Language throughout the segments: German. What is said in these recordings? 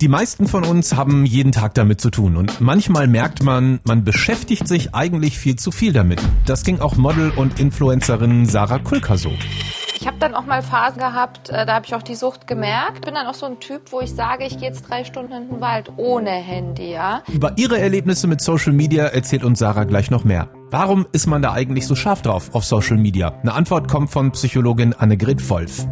Die meisten von uns haben jeden Tag damit zu tun und manchmal merkt man, man beschäftigt sich eigentlich viel zu viel damit. Das ging auch Model und Influencerin Sarah Kulka so. Ich habe dann auch mal Phasen gehabt, äh, da habe ich auch die Sucht gemerkt. Bin dann auch so ein Typ, wo ich sage, ich gehe jetzt drei Stunden in den Wald ohne Handy, ja. Über ihre Erlebnisse mit Social Media erzählt uns Sarah gleich noch mehr. Warum ist man da eigentlich so scharf drauf auf Social Media? Eine Antwort kommt von Psychologin Annegret Wolf.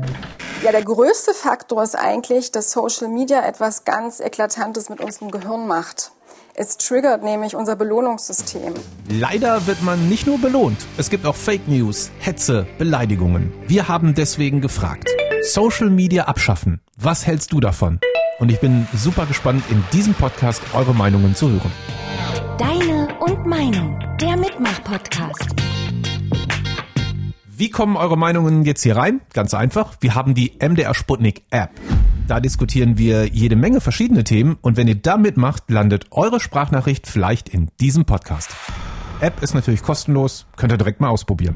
Ja, der größte Faktor ist eigentlich, dass Social Media etwas ganz Eklatantes mit unserem Gehirn macht. Es triggert nämlich unser Belohnungssystem. Leider wird man nicht nur belohnt. Es gibt auch Fake News, Hetze, Beleidigungen. Wir haben deswegen gefragt. Social Media abschaffen. Was hältst du davon? Und ich bin super gespannt, in diesem Podcast eure Meinungen zu hören. Deine und Meinung, der Mitmach-Podcast. Wie kommen eure Meinungen jetzt hier rein? Ganz einfach. Wir haben die MDR Sputnik App. Da diskutieren wir jede Menge verschiedene Themen und wenn ihr da mitmacht, landet eure Sprachnachricht vielleicht in diesem Podcast. App ist natürlich kostenlos, könnt ihr direkt mal ausprobieren.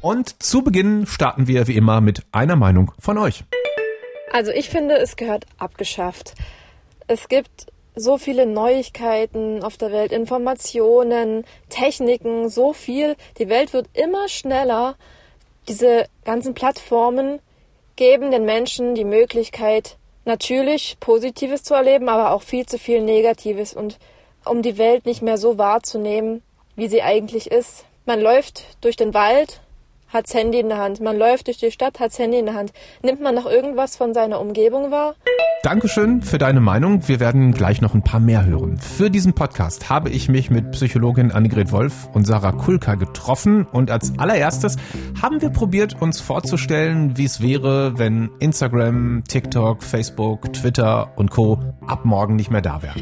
Und zu Beginn starten wir wie immer mit einer Meinung von euch. Also ich finde, es gehört abgeschafft. Es gibt so viele Neuigkeiten auf der Welt, Informationen, Techniken, so viel. Die Welt wird immer schneller. Diese ganzen Plattformen geben den Menschen die Möglichkeit, natürlich Positives zu erleben, aber auch viel zu viel Negatives und um die Welt nicht mehr so wahrzunehmen, wie sie eigentlich ist. Man läuft durch den Wald, hat's Handy in der Hand. Man läuft durch die Stadt, hat's Handy in der Hand. Nimmt man noch irgendwas von seiner Umgebung wahr? Dankeschön für deine Meinung. Wir werden gleich noch ein paar mehr hören. Für diesen Podcast habe ich mich mit Psychologin Annegret Wolf und Sarah Kulka getroffen und als allererstes haben wir probiert, uns vorzustellen, wie es wäre, wenn Instagram, TikTok, Facebook, Twitter und Co. ab morgen nicht mehr da wären.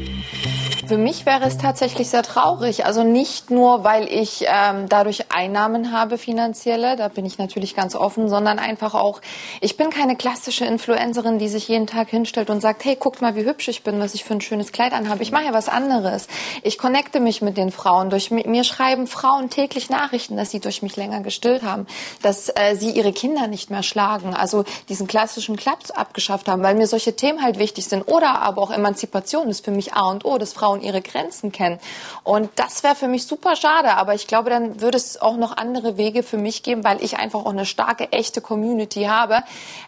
Für mich wäre es tatsächlich sehr traurig. Also nicht nur, weil ich ähm, dadurch Einnahmen habe finanzielle, da bin ich natürlich ganz offen, sondern einfach auch, ich bin keine klassische Influencerin, die sich jeden Tag hinstellt und sagt, hey, guckt mal, wie hübsch ich bin, was ich für ein schönes Kleid anhabe. Ich mache ja was anderes. Ich connecte mich mit den Frauen. Durch mir schreiben Frauen täglich Nachrichten, dass sie durch mich länger gestillt haben, dass äh, sie ihre Kinder nicht mehr schlagen, also diesen klassischen Klaps abgeschafft haben, weil mir solche Themen halt wichtig sind. Oder aber auch Emanzipation ist für mich A und O, dass Frauen ihre Grenzen kennen. Und das wäre für mich super schade. Aber ich glaube, dann würde es auch noch andere Wege für mich geben, weil ich einfach auch eine starke, echte Community habe,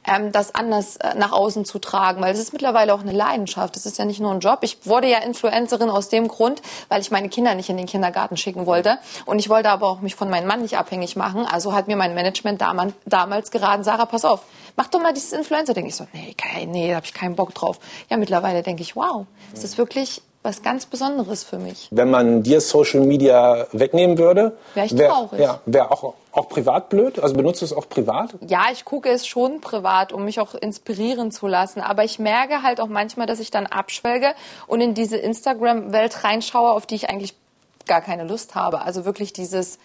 ähm, das anders äh, nach außen zu tragen. Weil es ist mittlerweile auch eine Leidenschaft. Es ist ja nicht nur ein Job. Ich wurde ja Influencerin aus dem Grund, weil ich meine Kinder nicht in den Kindergarten schicken wollte. Und ich wollte aber auch mich von meinem Mann nicht abhängig machen. Also hat mir mein Management damals, damals geraten, Sarah, pass auf, mach doch mal dieses Influencer-Ding. Ich so, nee, nee, da habe ich keinen Bock drauf. Ja, mittlerweile denke ich, wow, es ist wirklich was ganz Besonderes für mich. Wenn man dir Social Media wegnehmen würde, wäre ich wär, traurig. Ja, wäre auch, auch privat blöd? Also benutzt du es auch privat? Ja, ich gucke es schon privat, um mich auch inspirieren zu lassen. Aber ich merke halt auch manchmal, dass ich dann abschwelge und in diese Instagram-Welt reinschaue, auf die ich eigentlich gar keine Lust habe. Also wirklich dieses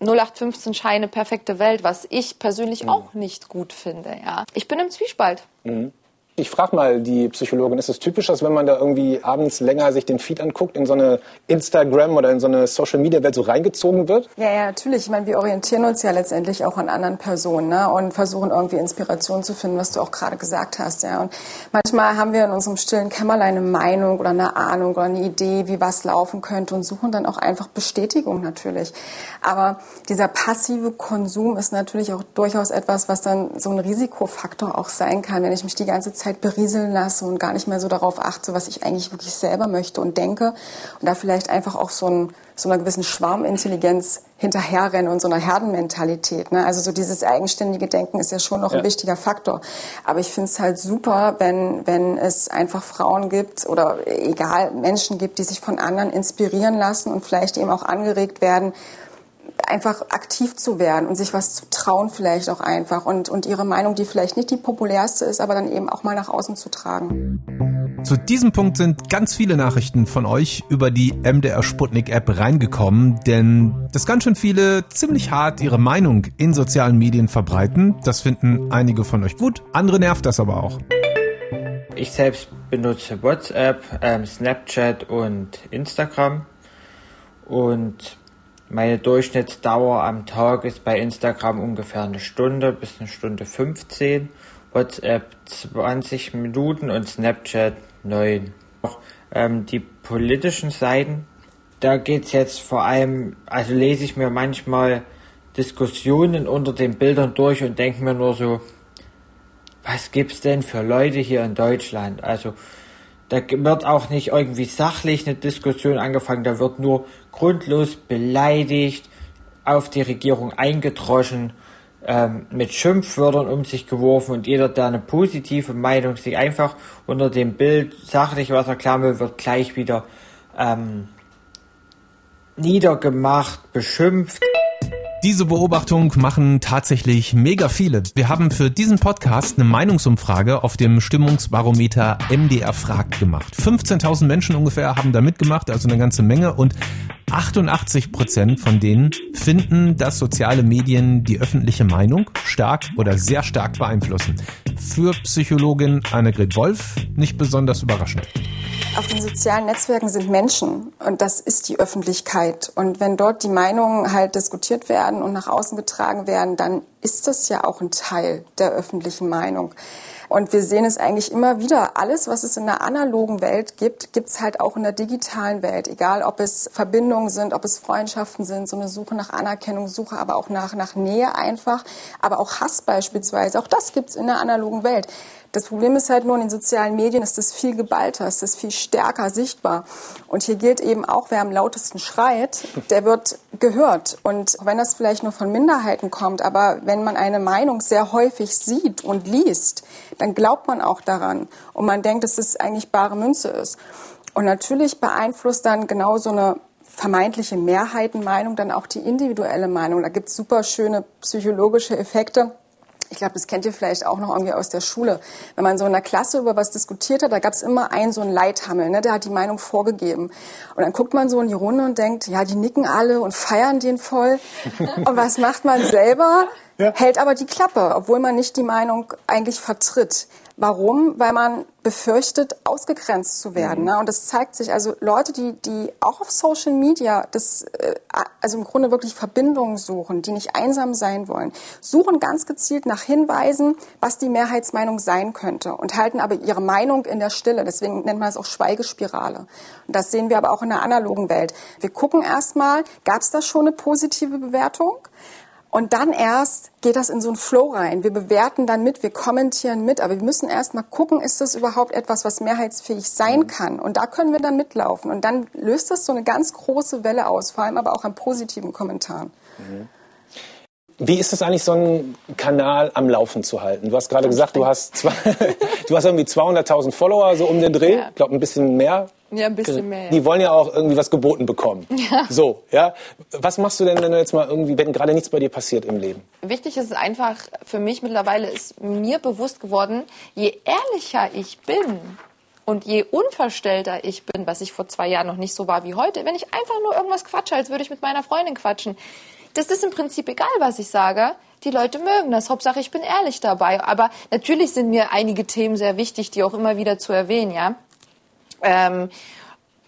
0815 Scheine perfekte Welt, was ich persönlich mhm. auch nicht gut finde. Ja, ich bin im Zwiespalt. Mhm. Ich frage mal die Psychologin, ist es typisch, dass wenn man da irgendwie abends länger sich den Feed anguckt, in so eine Instagram oder in so eine Social-Media-Welt so reingezogen wird? Ja, ja, natürlich. Ich meine, wir orientieren uns ja letztendlich auch an anderen Personen ne? und versuchen irgendwie Inspiration zu finden, was du auch gerade gesagt hast. Ja? Und manchmal haben wir in unserem stillen Kämmerlein eine Meinung oder eine Ahnung oder eine Idee, wie was laufen könnte und suchen dann auch einfach Bestätigung natürlich. Aber dieser passive Konsum ist natürlich auch durchaus etwas, was dann so ein Risikofaktor auch sein kann, wenn ich mich die ganze Zeit Zeit berieseln lasse und gar nicht mehr so darauf achte, was ich eigentlich wirklich selber möchte und denke und da vielleicht einfach auch so, ein, so einer gewissen Schwarmintelligenz hinterherrenne und so einer Herdenmentalität. Ne? Also so dieses eigenständige Denken ist ja schon noch ja. ein wichtiger Faktor. Aber ich finde es halt super, wenn, wenn es einfach Frauen gibt oder egal Menschen gibt, die sich von anderen inspirieren lassen und vielleicht eben auch angeregt werden, einfach aktiv zu werden und sich was zu trauen vielleicht auch einfach und, und ihre Meinung, die vielleicht nicht die populärste ist, aber dann eben auch mal nach außen zu tragen. Zu diesem Punkt sind ganz viele Nachrichten von euch über die MDR Sputnik App reingekommen, denn dass ganz schön viele ziemlich hart ihre Meinung in sozialen Medien verbreiten. Das finden einige von euch gut, andere nervt das aber auch. Ich selbst benutze WhatsApp, ähm, Snapchat und Instagram und meine Durchschnittsdauer am Tag ist bei Instagram ungefähr eine Stunde bis eine Stunde 15 WhatsApp 20 Minuten und Snapchat 9. Auch, ähm, die politischen Seiten, da geht's jetzt vor allem, also lese ich mir manchmal Diskussionen unter den Bildern durch und denke mir nur so, was gibt's denn für Leute hier in Deutschland? Also da wird auch nicht irgendwie sachlich eine Diskussion angefangen, da wird nur grundlos beleidigt, auf die Regierung eingedroschen, ähm, mit Schimpfwörtern um sich geworfen und jeder, der eine positive Meinung sich einfach unter dem Bild sachlich was erklären will, wird gleich wieder ähm, niedergemacht, beschimpft. Diese Beobachtung machen tatsächlich mega viele. Wir haben für diesen Podcast eine Meinungsumfrage auf dem Stimmungsbarometer MDR Fragt gemacht. 15.000 Menschen ungefähr haben da mitgemacht, also eine ganze Menge und 88 Prozent von denen finden, dass soziale Medien die öffentliche Meinung stark oder sehr stark beeinflussen. Für Psychologin Annegret Wolf nicht besonders überraschend. Auf den sozialen Netzwerken sind Menschen und das ist die Öffentlichkeit. Und wenn dort die Meinungen halt diskutiert werden und nach außen getragen werden, dann ist das ja auch ein Teil der öffentlichen Meinung. Und wir sehen es eigentlich immer wieder. Alles, was es in der analogen Welt gibt, gibt es halt auch in der digitalen Welt. Egal, ob es Verbindungen sind, ob es Freundschaften sind, so eine Suche nach Anerkennung, Suche aber auch nach, nach Nähe einfach, aber auch Hass beispielsweise. Auch das gibt es in der analogen Welt. Das Problem ist halt nur, in den sozialen Medien ist das viel geballter, ist das viel stärker sichtbar. Und hier gilt eben auch, wer am lautesten schreit, der wird gehört. Und wenn das vielleicht nur von Minderheiten kommt, aber wenn man eine Meinung sehr häufig sieht und liest, dann glaubt man auch daran. Und man denkt, dass es eigentlich bare Münze ist. Und natürlich beeinflusst dann genau so eine vermeintliche Mehrheitenmeinung dann auch die individuelle Meinung. Da gibt es super schöne psychologische Effekte ich glaube, das kennt ihr vielleicht auch noch irgendwie aus der Schule. Wenn man so in der Klasse über was diskutiert hat, da gab es immer einen so einen Leithammel, ne? der hat die Meinung vorgegeben. Und dann guckt man so in die Runde und denkt, ja, die nicken alle und feiern den voll. und was macht man selber? Ja. Hält aber die Klappe, obwohl man nicht die Meinung eigentlich vertritt. Warum? Weil man befürchtet, ausgegrenzt zu werden. Mhm. Ne? Und das zeigt sich, also Leute, die, die auch auf Social Media das, äh, also im Grunde wirklich Verbindungen suchen, die nicht einsam sein wollen, suchen ganz gezielt nach Hinweisen, was die Mehrheitsmeinung sein könnte und halten aber ihre Meinung in der Stille. Deswegen nennt man es auch Schweigespirale. Und das sehen wir aber auch in der analogen Welt. Wir gucken erstmal, gab es da schon eine positive Bewertung? Und dann erst geht das in so einen Flow rein. Wir bewerten dann mit, wir kommentieren mit, aber wir müssen erst mal gucken, ist das überhaupt etwas, was mehrheitsfähig sein mhm. kann? Und da können wir dann mitlaufen. Und dann löst das so eine ganz große Welle aus, vor allem aber auch an positiven Kommentaren. Mhm. Wie ist es eigentlich, so einen Kanal am Laufen zu halten? Du hast gerade gesagt, du hast, zwei, du hast irgendwie 200.000 Follower so um den Dreh. Ich glaube, ein bisschen mehr ja, ein bisschen mehr. Die wollen ja auch irgendwie was geboten bekommen. Ja. So, ja. Was machst du denn, wenn du jetzt mal irgendwie, wenn gerade nichts bei dir passiert im Leben? Wichtig ist es einfach, für mich mittlerweile ist mir bewusst geworden, je ehrlicher ich bin, und je unverstellter ich bin, was ich vor zwei Jahren noch nicht so war wie heute, wenn ich einfach nur irgendwas quatsche, als würde ich mit meiner Freundin quatschen, das ist im Prinzip egal, was ich sage. Die Leute mögen das. Hauptsache, ich bin ehrlich dabei. Aber natürlich sind mir einige Themen sehr wichtig, die auch immer wieder zu erwähnen, ja. Ähm,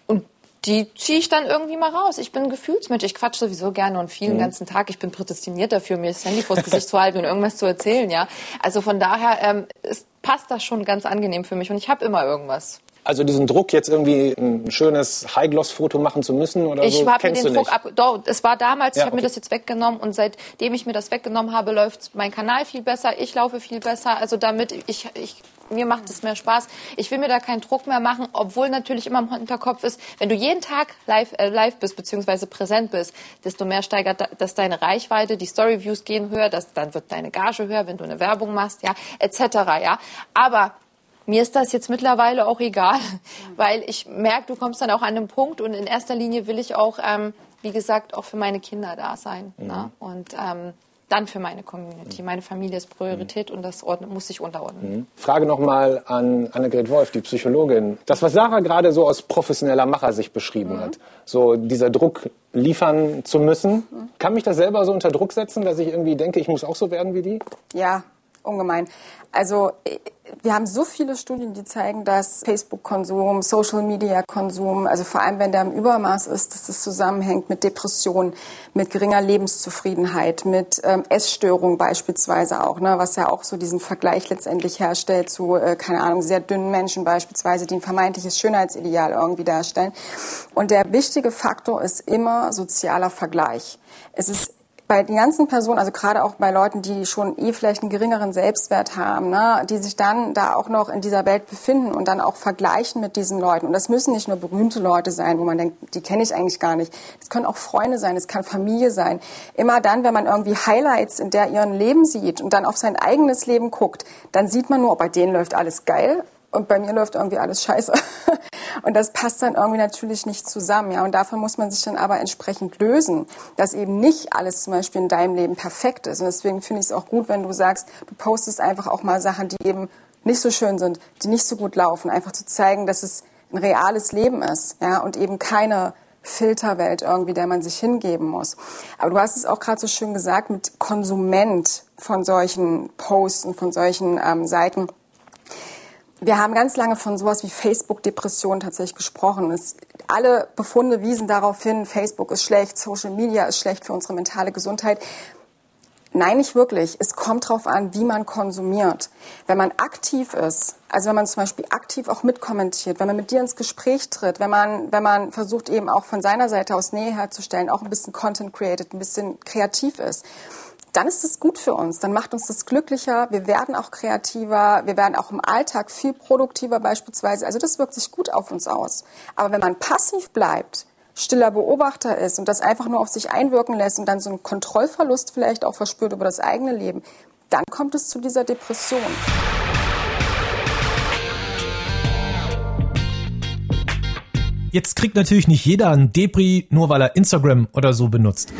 und die ziehe ich dann irgendwie mal raus. Ich bin ein Gefühlsmensch. Ich quatsch sowieso gerne und viel den mhm. ganzen Tag. Ich bin prädestiniert dafür, mir das Handy vors Gesicht zu halten und irgendwas zu erzählen, ja. Also von daher ähm, es passt das schon ganz angenehm für mich und ich habe immer irgendwas. Also diesen Druck, jetzt irgendwie ein schönes High-Gloss-Foto machen zu müssen oder ich so, habe mir den Druck ab. Doch, es war damals, ja, ich habe okay. mir das jetzt weggenommen und seitdem ich mir das weggenommen habe, läuft mein Kanal viel besser, ich laufe viel besser. Also damit, ich, ich mir macht es mehr Spaß. Ich will mir da keinen Druck mehr machen, obwohl natürlich immer im Hinterkopf ist, wenn du jeden Tag live, äh, live bist beziehungsweise präsent bist, desto mehr steigert das deine Reichweite, die Storyviews gehen höher, das, dann wird deine Gage höher, wenn du eine Werbung machst, ja, etc. Ja, aber mir ist das jetzt mittlerweile auch egal, weil ich merke, du kommst dann auch an einen Punkt und in erster Linie will ich auch, ähm, wie gesagt, auch für meine Kinder da sein. Mhm. Ne? Und ähm, dann für meine Community. Meine Familie ist Priorität mhm. und das muss sich unterordnen. Mhm. Frage nochmal an Annegret Wolf, die Psychologin. Das, was Sarah gerade so aus professioneller Machersicht beschrieben mhm. hat, so dieser Druck liefern zu müssen, mhm. kann mich das selber so unter Druck setzen, dass ich irgendwie denke, ich muss auch so werden wie die? Ja, ungemein. Also wir haben so viele Studien, die zeigen, dass Facebook-Konsum, Social-Media-Konsum, also vor allem wenn der im Übermaß ist, dass das zusammenhängt mit Depressionen, mit geringer Lebenszufriedenheit, mit ähm, Essstörungen beispielsweise auch, ne, was ja auch so diesen Vergleich letztendlich herstellt zu, äh, keine Ahnung, sehr dünnen Menschen beispielsweise, die ein vermeintliches Schönheitsideal irgendwie darstellen. Und der wichtige Faktor ist immer sozialer Vergleich. Es ist bei den ganzen Personen, also gerade auch bei Leuten, die schon eh vielleicht einen geringeren Selbstwert haben, ne, die sich dann da auch noch in dieser Welt befinden und dann auch vergleichen mit diesen Leuten. Und das müssen nicht nur berühmte Leute sein, wo man denkt, die kenne ich eigentlich gar nicht. Es können auch Freunde sein, es kann Familie sein. Immer dann, wenn man irgendwie Highlights in der ihren Leben sieht und dann auf sein eigenes Leben guckt, dann sieht man nur, oh, bei denen läuft alles geil und bei mir läuft irgendwie alles scheiße. Und das passt dann irgendwie natürlich nicht zusammen. Ja, und davon muss man sich dann aber entsprechend lösen, dass eben nicht alles zum Beispiel in deinem Leben perfekt ist. Und deswegen finde ich es auch gut, wenn du sagst, du postest einfach auch mal Sachen, die eben nicht so schön sind, die nicht so gut laufen, einfach zu zeigen, dass es ein reales Leben ist, ja, und eben keine Filterwelt irgendwie, der man sich hingeben muss. Aber du hast es auch gerade so schön gesagt mit Konsument von solchen Posts und von solchen ähm, Seiten wir haben ganz lange von sowas wie Facebook-Depression tatsächlich gesprochen. Es, alle Befunde wiesen darauf hin, Facebook ist schlecht, Social Media ist schlecht für unsere mentale Gesundheit. Nein, nicht wirklich. Es kommt darauf an, wie man konsumiert. Wenn man aktiv ist, also wenn man zum Beispiel aktiv auch mitkommentiert, wenn man mit dir ins Gespräch tritt, wenn man, wenn man versucht eben auch von seiner Seite aus Nähe herzustellen, auch ein bisschen Content created, ein bisschen kreativ ist, dann ist es gut für uns. Dann macht uns das glücklicher. Wir werden auch kreativer. Wir werden auch im Alltag viel produktiver beispielsweise. Also das wirkt sich gut auf uns aus. Aber wenn man passiv bleibt, stiller Beobachter ist und das einfach nur auf sich einwirken lässt und dann so einen Kontrollverlust vielleicht auch verspürt über das eigene Leben, dann kommt es zu dieser Depression. Jetzt kriegt natürlich nicht jeder ein Depri, nur weil er Instagram oder so benutzt.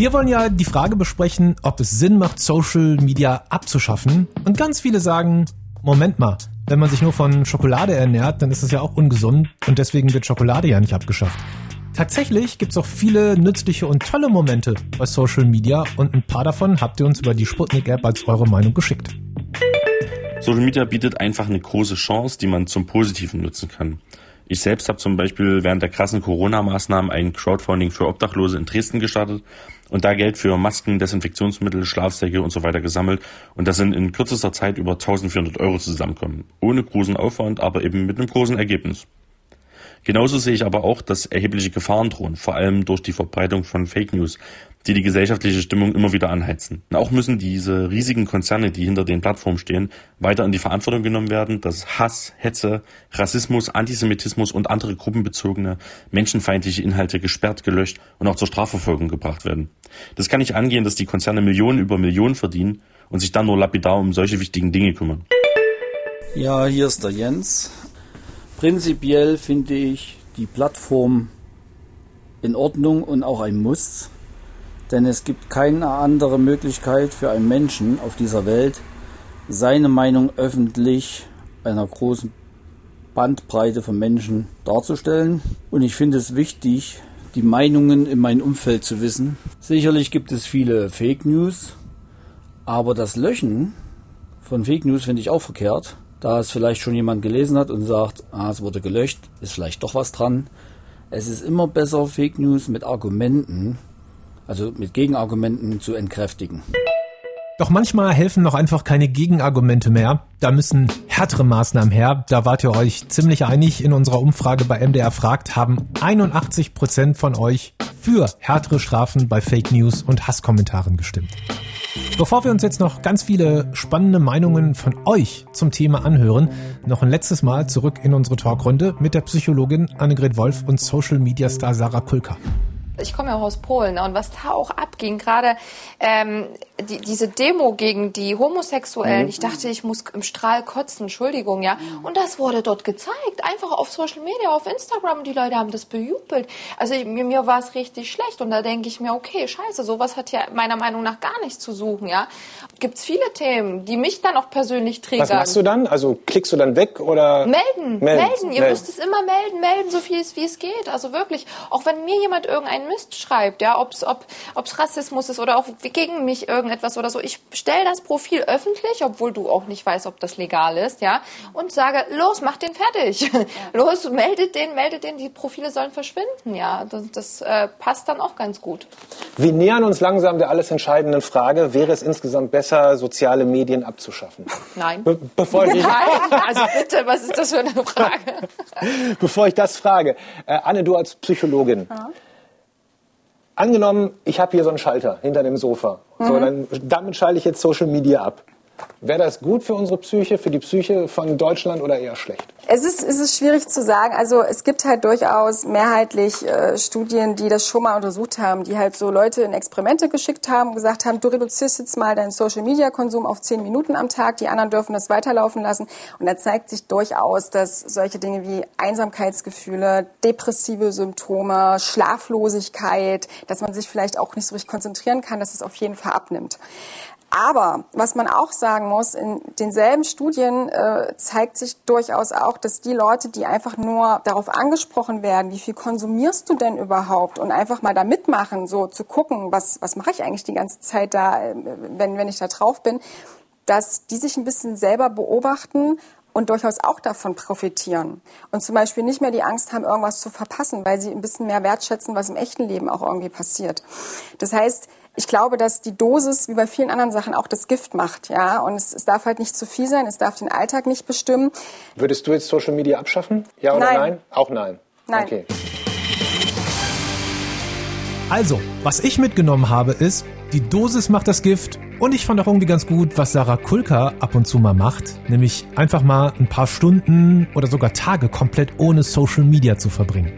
Wir wollen ja die Frage besprechen, ob es Sinn macht, Social Media abzuschaffen. Und ganz viele sagen, Moment mal, wenn man sich nur von Schokolade ernährt, dann ist es ja auch ungesund und deswegen wird Schokolade ja nicht abgeschafft. Tatsächlich gibt es auch viele nützliche und tolle Momente bei Social Media und ein paar davon habt ihr uns über die Sputnik-App als eure Meinung geschickt. Social Media bietet einfach eine große Chance, die man zum Positiven nutzen kann. Ich selbst habe zum Beispiel während der krassen Corona-Maßnahmen ein Crowdfunding für Obdachlose in Dresden gestartet und da Geld für Masken, Desinfektionsmittel, Schlafsäcke und so weiter gesammelt und das sind in kürzester Zeit über 1400 Euro zusammenkommen. Ohne großen Aufwand, aber eben mit einem großen Ergebnis. Genauso sehe ich aber auch, dass erhebliche Gefahren drohen, vor allem durch die Verbreitung von Fake News, die die gesellschaftliche Stimmung immer wieder anheizen. Auch müssen diese riesigen Konzerne, die hinter den Plattformen stehen, weiter in die Verantwortung genommen werden, dass Hass, Hetze, Rassismus, Antisemitismus und andere gruppenbezogene, menschenfeindliche Inhalte gesperrt, gelöscht und auch zur Strafverfolgung gebracht werden. Das kann nicht angehen, dass die Konzerne Millionen über Millionen verdienen und sich dann nur lapidar um solche wichtigen Dinge kümmern. Ja, hier ist der Jens. Prinzipiell finde ich die Plattform in Ordnung und auch ein Muss, denn es gibt keine andere Möglichkeit für einen Menschen auf dieser Welt, seine Meinung öffentlich einer großen Bandbreite von Menschen darzustellen. Und ich finde es wichtig, die Meinungen in meinem Umfeld zu wissen. Sicherlich gibt es viele Fake News, aber das Löschen von Fake News finde ich auch verkehrt da es vielleicht schon jemand gelesen hat und sagt, ah, es wurde gelöscht, ist vielleicht doch was dran. Es ist immer besser, Fake News mit Argumenten, also mit Gegenargumenten zu entkräftigen. Doch manchmal helfen noch einfach keine Gegenargumente mehr. Da müssen härtere Maßnahmen her. Da wart ihr euch ziemlich einig. In unserer Umfrage bei MDR fragt, haben 81 Prozent von euch für härtere Strafen bei Fake News und Hasskommentaren gestimmt. Bevor wir uns jetzt noch ganz viele spannende Meinungen von euch zum Thema anhören, noch ein letztes Mal zurück in unsere Talkrunde mit der Psychologin Annegret Wolf und Social Media Star Sarah Kulka ich komme ja auch aus Polen und was da auch abging, gerade ähm, die, diese Demo gegen die Homosexuellen, mhm. ich dachte, ich muss im Strahl kotzen, Entschuldigung, ja. Mhm. Und das wurde dort gezeigt, einfach auf Social Media, auf Instagram, die Leute haben das bejubelt. Also mir, mir war es richtig schlecht und da denke ich mir, okay, scheiße, sowas hat ja meiner Meinung nach gar nichts zu suchen, ja. Gibt es viele Themen, die mich dann auch persönlich triggern. Was machst du dann? Also klickst du dann weg oder? Melden, melden. melden. Ihr melden. müsst es immer melden, melden, so viel es, wie es geht. Also wirklich, auch wenn mir jemand irgendeinen Mist schreibt, ja, ob's, ob es Rassismus ist oder auch gegen mich irgendein irgendetwas oder so. Ich stelle das Profil öffentlich, obwohl du auch nicht weißt, ob das legal ist, ja, und sage, los, mach den fertig. Ja. Los, meldet den, meldet den, die Profile sollen verschwinden, ja. Das, das äh, passt dann auch ganz gut. Wir nähern uns langsam der alles entscheidenden Frage, wäre es insgesamt besser, soziale Medien abzuschaffen? Nein. Be bevor ich Nein, also bitte, was ist das für eine Frage? bevor ich das frage, äh, Anne, du als Psychologin. Ja. Angenommen, ich habe hier so einen Schalter hinter dem Sofa. Mhm. So, dann, damit schalte ich jetzt Social Media ab. Wäre das gut für unsere Psyche, für die Psyche von Deutschland oder eher schlecht? Es ist, es ist schwierig zu sagen. Also es gibt halt durchaus mehrheitlich äh, Studien, die das schon mal untersucht haben, die halt so Leute in Experimente geschickt haben und gesagt haben, du reduzierst jetzt mal deinen Social-Media-Konsum auf zehn Minuten am Tag, die anderen dürfen das weiterlaufen lassen. Und da zeigt sich durchaus, dass solche Dinge wie Einsamkeitsgefühle, depressive Symptome, Schlaflosigkeit, dass man sich vielleicht auch nicht so richtig konzentrieren kann, dass es auf jeden Fall abnimmt. Aber was man auch sagen muss, in denselben Studien äh, zeigt sich durchaus auch, dass die Leute, die einfach nur darauf angesprochen werden, wie viel konsumierst du denn überhaupt und einfach mal da mitmachen, so zu gucken, was, was mache ich eigentlich die ganze Zeit da, äh, wenn, wenn ich da drauf bin, dass die sich ein bisschen selber beobachten und durchaus auch davon profitieren. Und zum Beispiel nicht mehr die Angst haben, irgendwas zu verpassen, weil sie ein bisschen mehr wertschätzen, was im echten Leben auch irgendwie passiert. Das heißt, ich glaube, dass die Dosis, wie bei vielen anderen Sachen, auch das Gift macht. Ja? Und es, es darf halt nicht zu viel sein, es darf den Alltag nicht bestimmen. Würdest du jetzt Social Media abschaffen? Ja oder nein? nein? Auch nein. Nein. Okay. Also, was ich mitgenommen habe, ist, die Dosis macht das Gift und ich fand auch irgendwie ganz gut, was Sarah Kulka ab und zu mal macht, nämlich einfach mal ein paar Stunden oder sogar Tage komplett ohne Social Media zu verbringen.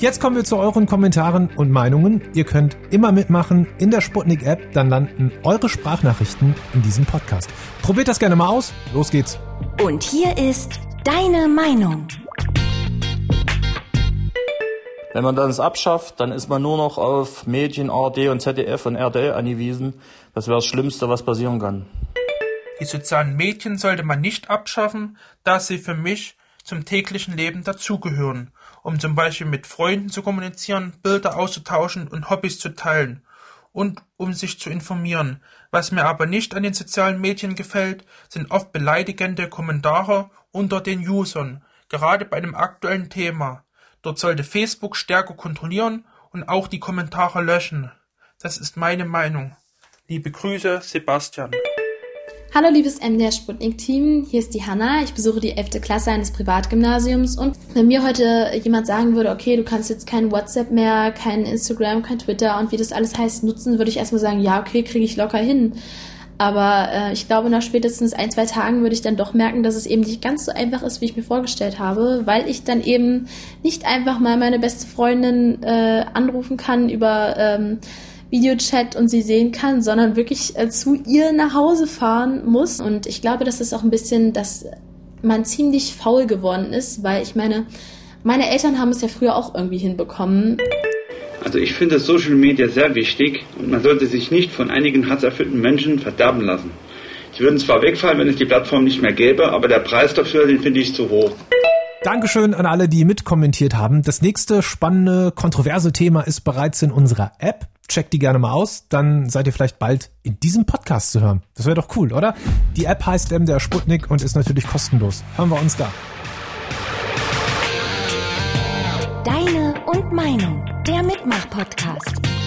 Jetzt kommen wir zu euren Kommentaren und Meinungen. Ihr könnt immer mitmachen in der Sputnik App, dann landen eure Sprachnachrichten in diesem Podcast. Probiert das gerne mal aus. Los geht's. Und hier ist deine Meinung. Wenn man das abschafft, dann ist man nur noch auf Medien, ARD und ZDF und RTL angewiesen. Das wäre das Schlimmste, was passieren kann. Die sozialen Medien sollte man nicht abschaffen, da sie für mich zum täglichen Leben dazugehören um zum Beispiel mit Freunden zu kommunizieren, Bilder auszutauschen und Hobbys zu teilen und um sich zu informieren. Was mir aber nicht an den sozialen Medien gefällt, sind oft beleidigende Kommentare unter den Usern, gerade bei dem aktuellen Thema. Dort sollte Facebook stärker kontrollieren und auch die Kommentare löschen. Das ist meine Meinung. Liebe Grüße, Sebastian. Hallo liebes MDR Sputnik Team, hier ist die Hanna. Ich besuche die 11. Klasse eines Privatgymnasiums und wenn mir heute jemand sagen würde, okay, du kannst jetzt kein WhatsApp mehr, kein Instagram, kein Twitter und wie das alles heißt nutzen, würde ich erstmal sagen, ja, okay, kriege ich locker hin. Aber äh, ich glaube, nach spätestens ein, zwei Tagen würde ich dann doch merken, dass es eben nicht ganz so einfach ist, wie ich mir vorgestellt habe, weil ich dann eben nicht einfach mal meine beste Freundin äh, anrufen kann über ähm, Videochat und sie sehen kann, sondern wirklich äh, zu ihr nach Hause fahren muss. Und ich glaube, das ist auch ein bisschen, dass man ziemlich faul geworden ist, weil ich meine, meine Eltern haben es ja früher auch irgendwie hinbekommen. Also ich finde Social Media sehr wichtig und man sollte sich nicht von einigen hasserfüllten Menschen verderben lassen. Sie würden zwar wegfallen, wenn es die Plattform nicht mehr gäbe, aber der Preis dafür, den finde ich zu hoch. Dankeschön an alle, die mitkommentiert haben. Das nächste spannende, kontroverse Thema ist bereits in unserer App checkt die gerne mal aus, dann seid ihr vielleicht bald in diesem Podcast zu hören. Das wäre doch cool, oder? Die App heißt MDR Sputnik und ist natürlich kostenlos. Hören wir uns da. Deine und Meinung, der Mitmach-Podcast.